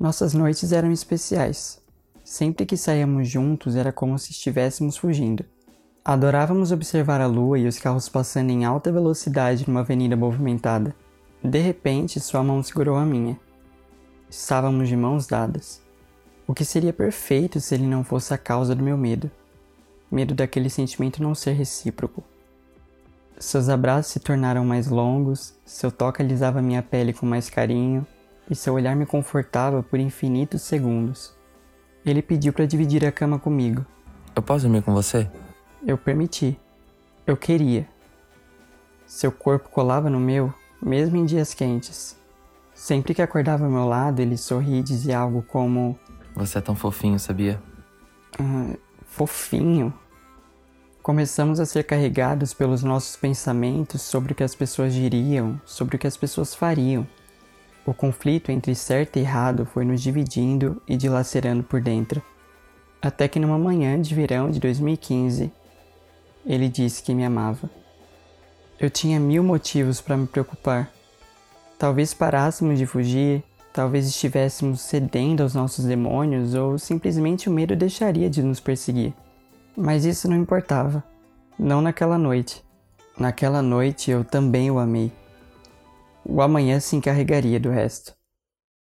Nossas noites eram especiais. Sempre que saíamos juntos era como se estivéssemos fugindo. Adorávamos observar a lua e os carros passando em alta velocidade numa avenida movimentada. De repente, sua mão segurou a minha. Estávamos de mãos dadas. O que seria perfeito se ele não fosse a causa do meu medo. Medo daquele sentimento não ser recíproco. Seus abraços se tornaram mais longos, seu toque alisava minha pele com mais carinho e seu olhar me confortava por infinitos segundos. Ele pediu para dividir a cama comigo. Eu posso dormir com você? Eu permiti. Eu queria. Seu corpo colava no meu, mesmo em dias quentes. Sempre que acordava ao meu lado, ele sorria e dizia algo como: Você é tão fofinho, sabia? Ah, fofinho? Começamos a ser carregados pelos nossos pensamentos sobre o que as pessoas diriam, sobre o que as pessoas fariam. O conflito entre certo e errado foi nos dividindo e dilacerando por dentro. Até que numa manhã de verão de 2015, ele disse que me amava. Eu tinha mil motivos para me preocupar. Talvez parássemos de fugir, talvez estivéssemos cedendo aos nossos demônios ou simplesmente o medo deixaria de nos perseguir. Mas isso não importava. Não naquela noite. Naquela noite eu também o amei. O amanhã se encarregaria do resto.